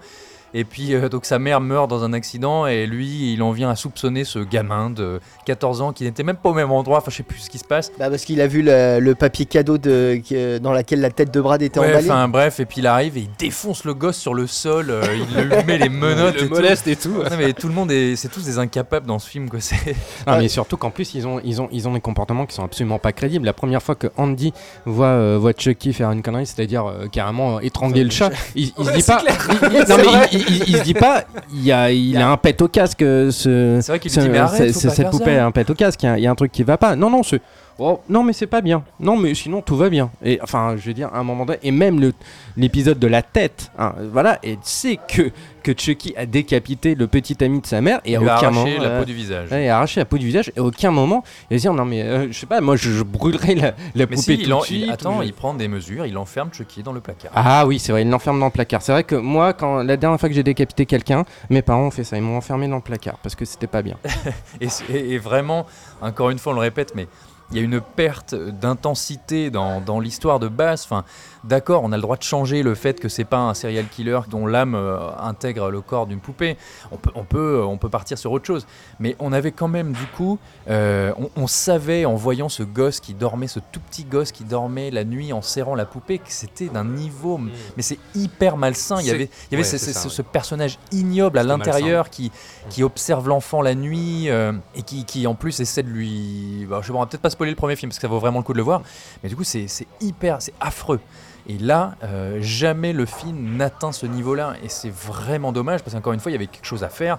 Et puis, euh, donc sa mère meurt dans un accident et lui, il en vient à soupçonner ce gamin de 14 ans qui n'était même pas au même endroit. Enfin, je sais plus ce qui se passe. Bah, parce qu'il a vu le, le papier cadeau de, euh, dans laquelle la tête de Brad était Ouais, emballée. enfin bref, et puis il arrive et il défonce le gosse sur le sol, euh, il lui met les menottes Il le et tout. moleste et tout. Non, mais tout le monde est, c'est tous des incapables dans ce film que c'est. Ah, mais surtout qu'en plus, ils ont, ils, ont, ils ont des comportements qui sont absolument pas crédibles. La première fois que Andy voit, euh, voit Chucky faire une connerie, c'est-à-dire euh, carrément euh, étrangler le chat, il, il se dit pas. il- il- non, mais il, il- il se dit pas, il, a, il a un pet au casque, euh, ce. C'est vrai qu'il lui ce- dit mais arrête, ce- faut ce- pas cette faire poupée ça. a un pet au casque, il y a- il y, a un truc qui va pas. Non, non, c'est. Oh, non mais c'est pas bien. Non mais sinon tout va bien. Et enfin je veux dire à un moment donné et même l'épisode de la tête, hein, voilà et c'est que que Chucky a décapité le petit ami de sa mère et Il à lui a aucun arraché moment la euh, peau du visage. Ouais, il a arraché la peau du visage et à aucun moment il va se dire non mais euh, je sais pas moi je, je brûlerai la, la Mais poupée si, tout il en- de suite. il- ou attends, je- il prend des mesures, il enferme Chucky dans le placard. Ah oui c'est vrai il l'enferme dans le placard. C'est vrai que moi quand la dernière fois que j'ai décapité quelqu'un mes parents ont fait ça ils m'ont enfermé dans le placard parce que c'était pas bien. Et- et vraiment, encore une fois, on le répète, mais il y a une perte d'intensité dans, l'histoire de base. D'accord, on a le droit de changer le fait que c'est pas un serial killer dont l'âme euh, intègre le corps d'une poupée. On peut, on, peut, on peut partir sur autre chose. Mais on avait quand même, du coup, euh, on, on savait en voyant ce gosse qui dormait, ce tout petit gosse qui dormait la nuit en serrant la poupée, que c'était d'un niveau. Mais c'est hyper malsain. Il y avait, il y avait ouais, ce, personnage ignoble à l'intérieur qui, qui observe l'enfant la nuit euh, et qui, qui en plus essaie de lui. bah, je sais pas, on va peut-être pas spoiler le premier film parce que ça vaut vraiment le coup de le voir. Mais du coup, c'est hyper, c'est affreux. Et là, euh, jamais le film n'atteint ce niveau-là. Et c'est vraiment dommage parce qu'encore une fois, il y avait quelque chose à faire.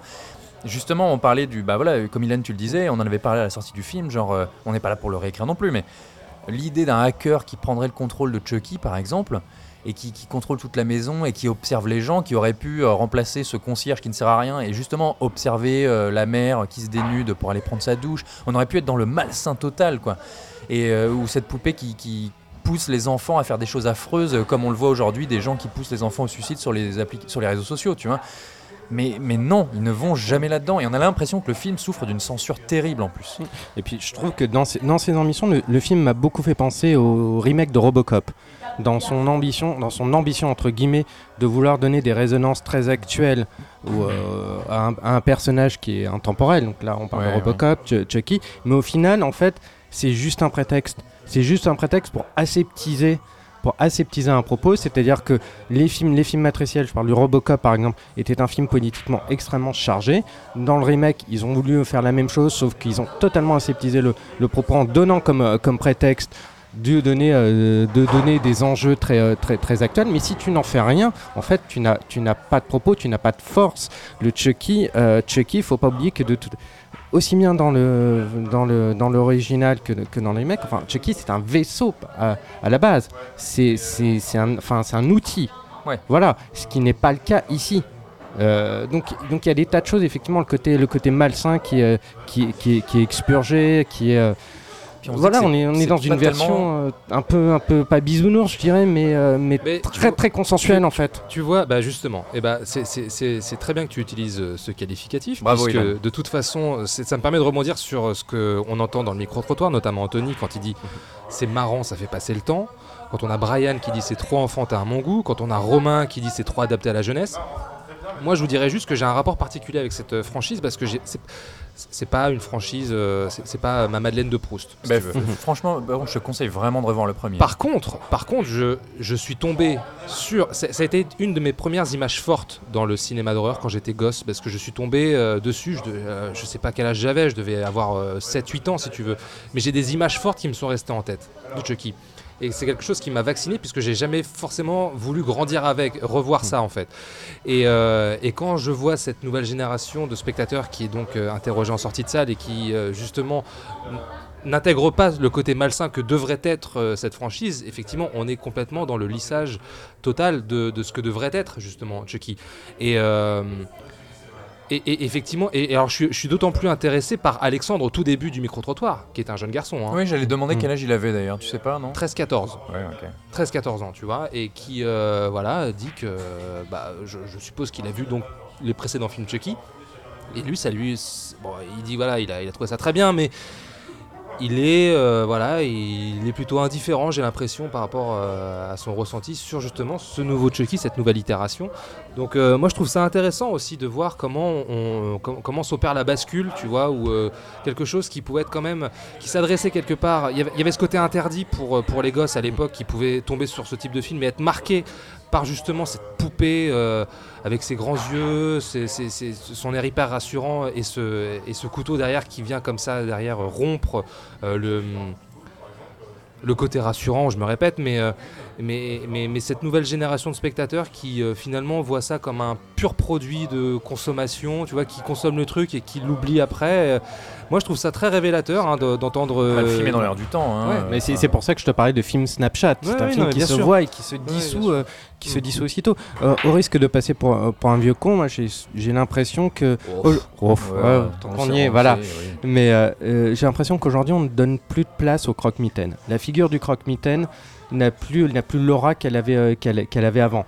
Justement, on parlait du. Bah voilà, comme Ilan, tu le disais, on en avait parlé à la sortie du film. Genre, euh, on n'est pas là pour le réécrire non plus, mais l'idée d'un hacker qui prendrait le contrôle de Chucky, par exemple, et qui, contrôle toute la maison et qui observe les gens, qui aurait pu euh, remplacer ce concierge qui ne sert à rien et justement observer la mère qui se dénude pour aller prendre sa douche. On aurait pu être dans le malsain total, quoi. Et ou cette poupée qui pousse les enfants à faire des choses affreuses, euh, comme on le voit aujourd'hui, des gens qui poussent les enfants au suicide sur les, appli- sur les réseaux sociaux, tu vois. Mais, mais non, ils ne vont jamais là-dedans. Et on a l'impression que le film souffre d'une censure terrible en plus. Et puis je trouve que dans ses, dans ses ambitions, le, le film m'a beaucoup fait penser au remake de Robocop. Dans son ambition, dans son ambition entre guillemets, de vouloir donner des résonances très actuelles ou, euh, à, un, à un personnage qui est intemporel. Donc là, on parle Ouais, de Robocop, Ch- Chucky. Mais au final, en fait, c'est juste un prétexte. C'est juste un prétexte pour aseptiser un propos, c'est-à-dire que les films, matriciels, je parle du Robocop par exemple, était un film politiquement extrêmement chargé. Dans le remake, ils ont voulu faire la même chose, sauf qu'ils ont totalement aseptisé le, propos en donnant comme, euh, prétexte de donner, euh, de donner des enjeux très, euh, très, actuels. Mais si tu n'en fais rien, en fait, tu n'as, pas de propos, tu n'as pas de force. Le Chucky, euh, Chucky, faut pas oublier que de tout, aussi bien dans le dans le dans l'original que, que dans les mecs enfin Chucky c'est un vaisseau à, à la base. C'est c'est un enfin c'est un outil. Ouais. voilà. Ce qui n'est pas le cas ici. Euh, donc donc il y a des tas de choses effectivement. Le côté le côté malsain qui est qui, qui, est- qui est expurgé qui est euh, on voilà que on est on est c'est dans une version tellement- euh, un peu un peu pas bisounours je dirais mais euh, mais, Mais tu très vois- très consensuelle en fait Tu vois, bah justement, et bah c'est- c'est c'est- c'est très bien que tu utilises euh, ce qualificatif, Bravo, puisque Ilan. de toute façon, c'est- ça me permet de rebondir sur ce qu'on entend dans le micro-trottoir, notamment Anthony quand il dit c'est marrant, ça fait passer le temps. Quand on a Brian qui dit c'est trop enfantin à mon goût, quand on a Romain qui dit c'est trop adapté à la jeunesse. Moi, je vous dirais juste que j'ai un rapport particulier avec cette franchise parce que j'ai- c'est pas une franchise, euh, c'est pas ma Madeleine de Proust. si Bah, franchement, bah, je te conseille vraiment de revoir le premier. Par contre, par contre, je, je suis tombé sur. Ça, a été une de mes premières images fortes dans le cinéma d'horreur quand j'étais gosse, parce que je suis tombé euh, dessus. Je, euh, je sais pas quel âge j'avais, je devais avoir 7-8 ans si tu veux. Mais j'ai des images fortes qui me sont restées en tête de Chucky. Et c'est quelque chose qui m'a vacciné puisque j'ai jamais forcément voulu grandir avec, revoir ça en fait. Et, euh, quand je vois cette nouvelle génération de spectateurs qui est donc euh, interrogée en sortie de salle et qui euh, justement n'intègre pas le côté malsain que devrait être cette franchise, effectivement, on est complètement dans le lissage total de, de ce que devrait être justement Chucky. Et, et, et effectivement, et, et alors je suis, je suis d'autant plus intéressé par Alexandre au tout début du micro-trottoir, qui est un jeune garçon. hein. Oui, j'allais demander Mm. quel âge il avait d'ailleurs, tu sais pas, non? 13-14. Ouais, ok. 13-14 ans, tu vois, et qui euh, voilà, dit que bah, je, je suppose qu'il a vu donc les précédents films Chucky. Et lui, ça lui. Bon, il dit voilà, il a, il a trouvé ça très bien, mais il est euh, il est plutôt indifférent, j'ai l'impression, par rapport euh, à son ressenti sur justement ce nouveau Chucky, cette nouvelle itération. Donc euh, moi, je trouve ça intéressant aussi de voir comment s'opère la bascule, tu vois, ou quelque chose qui pouvait être quand même, qui s'adressait quelque part. Il y avait, il y ce côté interdit pour pour les gosses à l'époque qui pouvaient tomber sur ce type de film et être marqués par justement cette poupée euh, avec ses grands yeux, son air hyper rassurant et ce, couteau derrière qui vient comme ça derrière euh, rompre euh, le, côté rassurant, je me répète, mais, mais, cette nouvelle génération de spectateurs qui finalement voit ça comme un pur produit de consommation, tu vois, qui consomme le truc et qui l'oublie après. Euh, moi, je trouve ça très révélateur hein, de- d'entendre. Bah, le euh, film est dans l'air du temps. Hein, Ouais, euh, Mais c'est pour ça que je te parlais de film Snapchat. c'est un film non, qui se sûr. voit et qui se dissout, euh, qui se dissout aussitôt. Euh, au risque de passer pour, euh, pour un vieux con, moi j'ai l'impression que. Oh, on y est, voilà. Mais euh, euh, j'ai l'impression qu'aujourd'hui on ne donne plus de place au croque-mitaine. La figure du croque-mitaine n'a plus, n'a plus l'aura qu'elle avait, euh, qu'elle avait avant.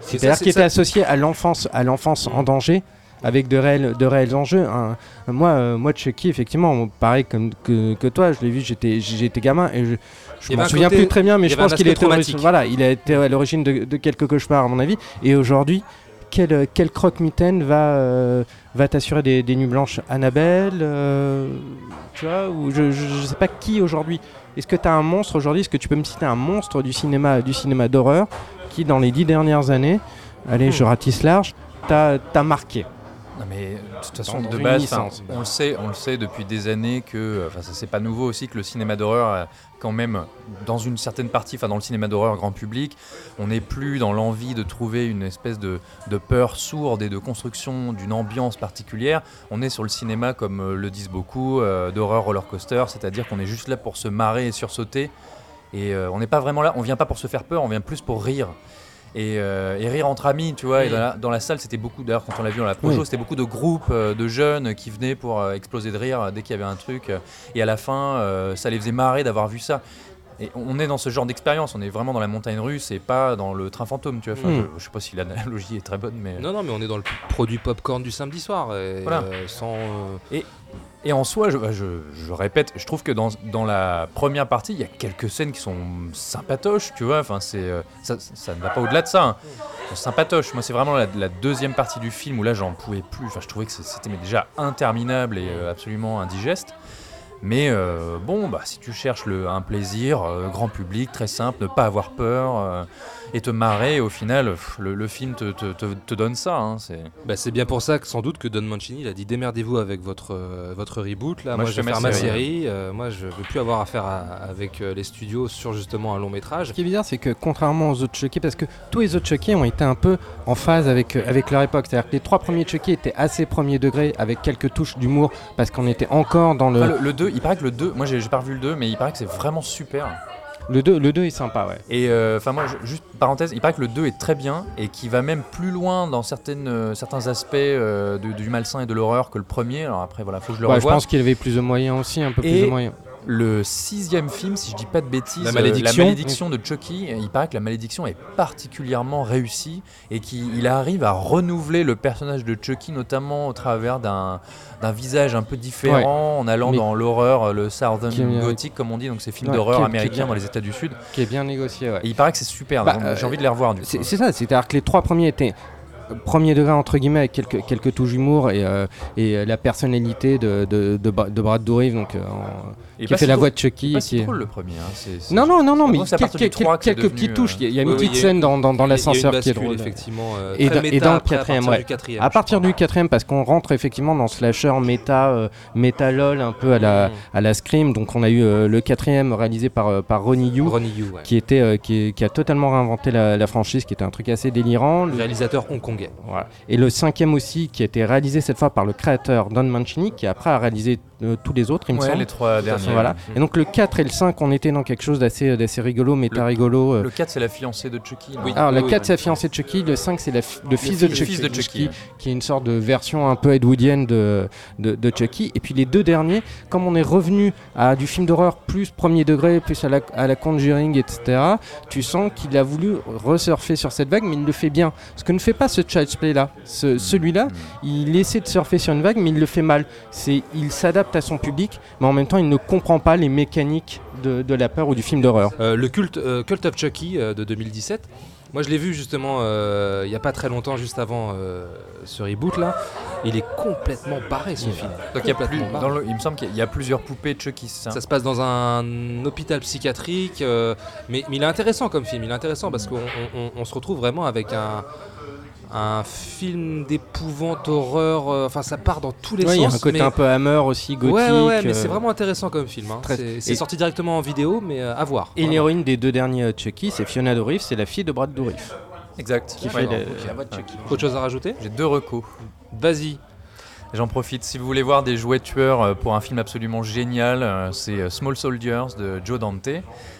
C'est-à-dire c'est- qui était associée à l'enfance, à l'enfance en danger, avec de réels, de réels enjeux. Un- moi, euh, moi, Chucky, effectivement, pareil comme que, que toi, je l'ai vu, j'étais, j'étais gamin et je, m'en souviens côté- plus très bien, mais je pense qu'il traumatique. voilà, il a été à l'origine de, de quelques cauchemars à mon avis. Et aujourd'hui, quel, euh, quel croque-mitaine va, euh, va t'assurer des, des nuits blanches Annabelle euh, Tu vois, ou je, je, je sais pas qui aujourd'hui. Est-ce que tu as un monstre aujourd'hui? Est-ce que tu peux me citer un monstre du cinéma, du cinéma d'horreur qui, dans les dix dernières années, allez, je ratisse large, t'a t'a marqué? Non mais de toute façon de base, on le sait, on le sait depuis des années que, enfin ça c'est pas nouveau aussi que le cinéma d'horreur, euh, quand même, dans une certaine partie, enfin dans le cinéma d'horreur grand public, on n'est plus dans l'envie de trouver une espèce de, de peur sourde et de construction d'une ambiance particulière. On est sur le cinéma comme euh, le disent beaucoup euh, d'horreur roller coaster, c'est-à-dire qu'on est juste là pour se marrer et sursauter. Et euh, on n'est pas vraiment là, on vient pas pour se faire peur, on vient plus pour rire. Et, euh, et rire entre amis, tu vois. Et dans la, dans la salle, c'était beaucoup, d'ailleurs, quand on l'a vu dans la projo, Oui. c'était beaucoup de groupes euh, de jeunes qui venaient pour euh, exploser de rire dès qu'il y avait un truc. et à la fin, euh, ça les faisait marrer d'avoir vu ça. Et on est dans ce genre d'expérience, on est vraiment dans la montagne russe et pas dans le train fantôme, tu vois. Enfin, Mm. je, je sais pas si l'analogie est très bonne, mais. Non, non, mais on est dans le produit popcorn du samedi soir. Et, Voilà. euh, sans. euh, Et, et en soi, je, bah, je, répète, je trouve que dans, la première partie, il y a quelques scènes qui sont sympatoches, tu vois. Enfin, c'est, euh, ça, ne va pas au-delà de ça. hein. Sont sympatoches. Moi, c'est vraiment la, deuxième partie du film où là, j'en pouvais plus. Enfin, je trouvais que c'était déjà interminable et euh, absolument indigeste. Mais euh, bon, bah, si tu cherches un plaisir, grand public, très simple, ne pas avoir peur et te marrer, au final, pff, le, le film te, te- te- te donne ça. hein, c'est... Bah, c'est bien pour ça que sans doute que Don Mancini il a dit démerdez-vous avec votre, euh, votre reboot là. Moi, Moi, je je vais fais faire ma série, série. euh, moi je veux plus avoir affaire à- avec euh, les studios sur justement un long métrage. Ce qui est bizarre, c'est que contrairement aux autres Chucky, parce que tous les autres Chucky ont été un peu en phase avec, euh, avec leur époque. C'est-à-dire que les trois premiers Chucky étaient assez premier degré, avec quelques touches d'humour, parce qu'on était encore dans le. Enfin, le, le 2, il paraît que le 2, moi j'ai j'ai pas revu le 2, mais il paraît que c'est vraiment super. Le 2, le 2 est sympa, ouais. Et euh, enfin, moi, je- juste parenthèse, il paraît que le 2 est très bien et qui va même plus loin dans certaines, euh, certains aspects euh, de- du malsain et de l'horreur que le premier. Alors après, voilà, faut que je le Ouais, je revoie. pense qu'il avait plus de moyens aussi, un peu plus de moyens. Le sixième film, si je dis pas de bêtises, La euh, Malédiction. la malédiction de Chucky, il paraît que la malédiction est particulièrement réussie et qu'il il arrive à renouveler le personnage de Chucky, notamment au travers d'un visage un peu différent, en allant Mais- dans l'horreur, euh, le Southern Gothic, comme on dit, donc ces films Ouais, d'horreur américains dans les États du Sud. Qui est bien négocié, ouais. Et il paraît que c'est super, Bah, donc euh, j'ai envie de les revoir. C'est ça, c'est-à-dire que les trois premiers étaient premier degré entre guillemets avec quelques, quelques touches d'humour et, euh, et la personnalité de, de, de, Bra- de Brad Dourif donc, euh, qui fait si la voix de Chucky. pas et si qui est- drôle le premier. hein, c'est- c'est- Non, non, non, non, mais quel- quel- 3 que c'est quelques devenu, petites touches. Il y a, il y a une Oui, petite scène dans, dans, l'ascenseur qui est drôle. effectivement, euh, et, dans- et dans le quatrième, ouais. à partir du quatrième, parce qu'on rentre effectivement dans slasher méta, méta lol un peu à la, Mm. à la Scream. Donc on a eu le quatrième réalisé par, par Ronnie Yu, Ronnie Yu, ouais. qui, était, qui, est- qui a totalement réinventé la, la franchise, qui était un truc assez délirant. Le réalisateur Voilà. Et le cinquième aussi, qui a été réalisé cette fois par le créateur Don Mancini, qui après a réalisé euh, tous les autres, il me Ouais, semble. les trois derniers. Voilà. Et donc le 4 et le 5, on était dans quelque chose d'assez d'assez rigolo, méta rigolo. euh. Le 4, c'est la fiancée de Chucky. non Alors le 4 c'est la fiancée de Chucky, le 5 c'est la fi- le, fils, de Chucky, fils de Chucky, ouais. qui est une sorte de version un peu edwardienne de, de, de Chucky. Et puis les deux derniers, comme on est revenu à du film d'horreur plus premier degré, plus à la, à la Conjuring, etc., tu sens qu'il a voulu resurfer sur cette vague, mais il le fait bien. Ce que ne fait pas ce Child's Play là. Ce- Celui-là, il essaie de surfer sur une vague, mais il le fait mal. C'est, il s'adapte à son public, mais en même temps il ne comprend pas les mécaniques de, de la peur ou du film d'horreur. Euh, le culte, euh, Cult of Chucky euh, de 2017. Moi, je l'ai vu justement euh, il n'y a pas très longtemps, juste avant euh, ce reboot là. Il est complètement barré ce film. Donc il, y a plus- Complètement dans barré. le- il me semble qu'il y a plusieurs poupées de Chucky, ça Ça se passe dans un hôpital psychiatrique, euh, mais, mais il est intéressant comme film. Il est intéressant parce qu'on on- on- on se retrouve vraiment avec un, un film d'épouvante horreur. euh, Enfin, ça part dans tous les Ouais, sens. il y a un côté mais- un peu hammer aussi, gothique. Ouais, ouais, ouais, mais euh, c'est vraiment intéressant comme film. hein. très- C'est c'est et- sorti directement en vidéo, mais euh, à voir. Et l'héroïne des deux derniers Chucky, c'est Fiona Dourif, c'est la fille de Brad Dourif. Exact. Qui fait la voix de Chucky. Autre chose à rajouter? J'ai deux recos. Vas-y. J'en profite. Si vous voulez voir des jouets tueurs euh, pour un film absolument génial, euh, c'est euh, Small Soldiers de Joe Dante,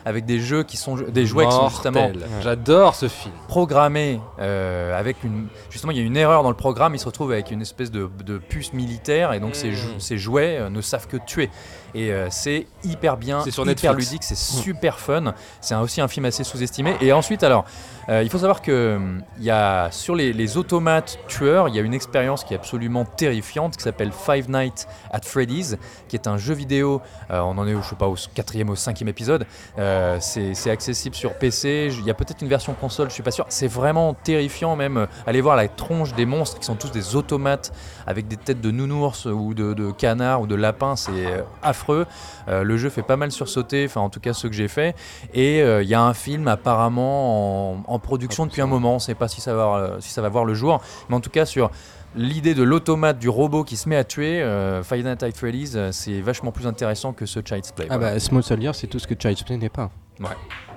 avec des jeux qui sont des jouets qui sont justement. J'adore ce film. programmés euh, avec une. Justement, il y a une erreur dans le programme. Il se retrouve avec une espèce de, de puce militaire et donc ces, jou- ces jouets ne savent que tuer. Et euh, c'est hyper bien, C'est sur hyper Netflix. ludique, c'est super fun. C'est un- aussi un film assez sous-estimé. Et ensuite, alors, euh, il faut savoir que hum, il y a sur les, les automates tueurs, il y a une expérience qui est absolument terrifiante qui s'appelle Five Nights at Freddy's, qui est un jeu vidéo. euh, on en est, au, je sais pas, au quatrième, au cinquième épisode. Euh, c'est c'est accessible sur PC. Il y a peut-être une version console, je suis pas sûr. C'est vraiment terrifiant même. Euh, Allez voir la tronche des monstres qui sont tous des automates avec des têtes de nounours ou de, de canards ou de lapins. C'est euh, affreux. Euh, le jeu fait pas mal sursauter, enfin en tout cas ceux que j'ai fait. Et euh, il y a un film apparemment en, en production depuis un moment. On ne sait pas si ça, va, euh, si ça va voir le jour. Mais en tout cas sur l'idée de l'automate, du robot qui se met à tuer, euh, Five Nights at Freddy's, c'est vachement plus intéressant que ce Child's Play. Ah voilà. bah Small Soldier, c'est tout ce que Child's Play n'est pas. Ouais.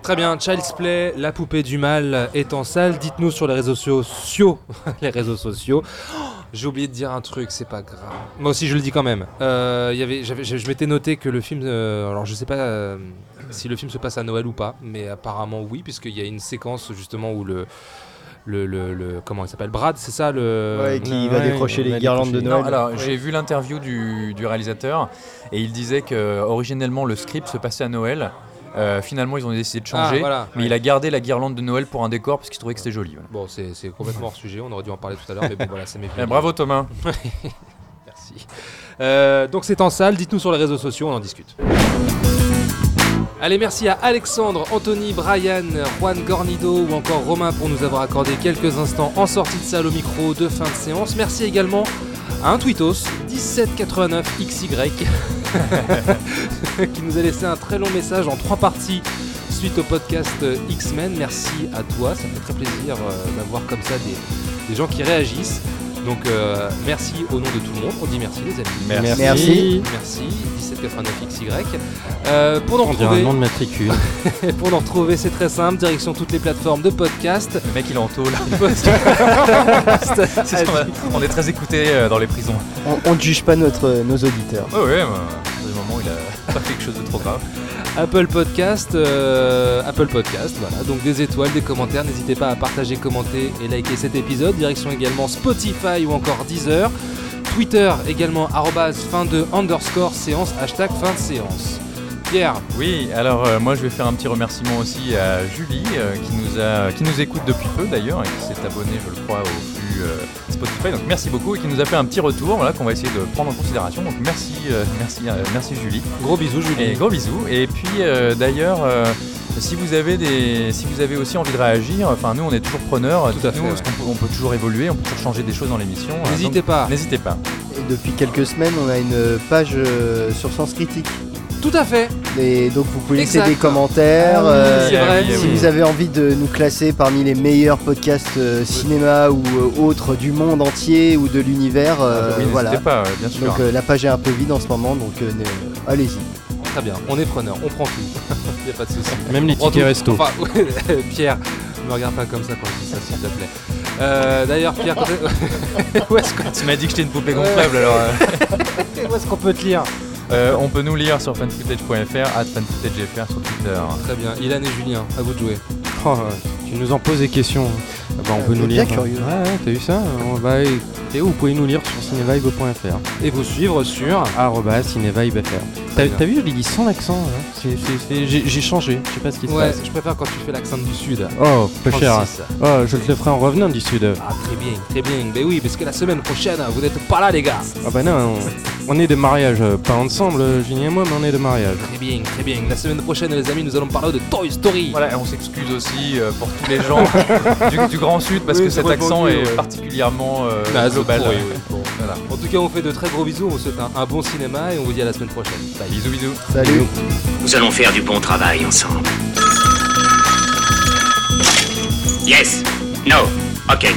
Très bien, Child's Play, la poupée du mal est en salle. Dites-nous sur les réseaux sociaux. les réseaux sociaux. Oh, J'ai oublié de dire un truc, c'est pas grave. Moi aussi, je le dis quand même. Euh, il y avait, je je m'étais noté que le film. euh, alors, je sais pas euh, si le film se passe à Noël ou pas, mais apparemment oui, puisqu'il y a une séquence justement où le. Le, le, le- comment il s'appelle Brad, c'est ça le. Ouais, qui va décrocher les guirlandes de Noël. Non, alors Ouais. j'ai vu l'interview du, du réalisateur et il disait que originellement le script se passait à Noël. Euh, finalement, ils ont décidé de changer, Ah, voilà, mais ouais. il a gardé la guirlande de Noël pour un décor parce qu'il trouvait que c'était joli. voilà. Bon, c'est c'est complètement hors sujet, on aurait dû en parler tout à l'heure, mais bon, voilà, c'est mes Eh, bravo Thomas. Merci. Euh, donc c'est en salle, dites-nous sur les réseaux sociaux, on en discute. Allez, merci à Alexandre, Anthony, Brian, Juan Gornido ou encore Romain pour nous avoir accordé quelques instants en sortie de salle au micro de fin de séance. Merci également un tweetos 1789XY qui nous a laissé un très long message en trois parties suite au podcast X-Men. Merci à toi, ça fait très plaisir euh, d'avoir comme ça des gens qui réagissent. Donc euh, merci au nom de tout le monde, on dit merci les amis. Merci. Merci. Merci, 1789XY. Euh, pour nous On dirait un retrouver, nom de matricule. pour nous retrouver, c'est très simple, direction toutes les plateformes de podcast. Le mec il est en tôle. Podcast. C'est ça, on a- on est très écouté euh, dans les prisons. On, ne juge pas notre, nos auditeurs. Ouais, ouais, bah, à des moments il a pas fait quelque chose de trop grave. Apple Podcast, euh, Apple Podcast, voilà. Donc des étoiles, des commentaires. N'hésitez pas à partager, commenter et liker cet épisode. Direction également Spotify ou encore Deezer. Twitter également fin de underscore séance hashtag fin de séance. Pierre, Oui, alors euh, moi je vais faire un petit remerciement aussi à Julie euh, qui, nous a, qui nous écoute depuis peu d'ailleurs et qui s'est abonnée je le crois au euh, Spotify. Donc merci beaucoup et qui nous a fait un petit retour voilà, qu'on va essayer de prendre en considération. Donc merci, euh, merci, euh, merci Julie. gros bisous Julie. Et gros bisous. Et puis euh, d'ailleurs, euh, si vous avez des, si vous avez aussi envie de réagir, enfin nous on est toujours preneurs. Tout à fait, parce qu'on peut, on peut toujours évoluer, on peut toujours changer des choses dans l'émission. N'hésitez pas. N'hésitez pas. Et depuis quelques semaines, on a une page sur Sens Critique. Tout à fait. Et donc vous pouvez laisser Exact. des commentaires. Ah oui, euh, vrai. si oui. vous avez envie de nous classer parmi les meilleurs podcasts euh, cinéma ou euh, autres du monde entier ou de l'univers, euh, Ah, oui, voilà. N'hésitez pas, bien sûr. Donc euh, la page est un peu vide en ce moment, donc euh, allez-y. Très bien, on est preneur, on prend tout. Il n'y a pas de souci. Même les tickets resto. Enfin, Pierre, ne me regarde pas comme ça quand je dis ça, s'il te plaît. Euh, D'ailleurs, Pierre, où est-ce que- Tu m'as dit que j'étais une poupée gonflable alors. euh, où est-ce qu'on peut te lire? Euh, on peut nous lire sur fanfootage.fr, at fanfootagefr sur Twitter. Très bien, Ilan et Julien, à vous de jouer. Oh, tu nous en poses des questions. Ah bah, on peut vous nous lire. bien curieux. Ouais, ouais, t'as vu ça On va- Et vous pouvez nous lire sur cinevibe.fr. Et vous suivre sur. Arroba cinevibe.fr. T'as vu, je l'ai dit sans l'accent. hein. C'est- c'est- c'est- J'ai j'ai changé. Je sais pas ce qui se Ouais, passe. je préfère quand tu fais l'accent du Sud. Oh, peu cher. 36. Oh, je te le ferai en revenant du sud. Ah, très bien, très bien. Mais oui, parce que la semaine prochaine, vous n'êtes pas là, les gars. Ah bah non, on, on est de mariage. euh, Pas ensemble, Julien et moi, mais on est de mariage. Très bien, très bien. La semaine prochaine, les amis, nous allons parler de Toy Story. Voilà, et on s'excuse aussi euh, pour tous les gens du, du Grand Sud parce Oui, que cet accent est ouais. particulièrement euh, Bah, global. pourri. Voilà. En tout cas, on fait de très gros bisous. On vous souhaite un, un bon cinéma et on vous dit à la semaine prochaine. Bye. Bisous, bisous. Salut. Nous allons faire du bon travail ensemble. Yes. No. Ok.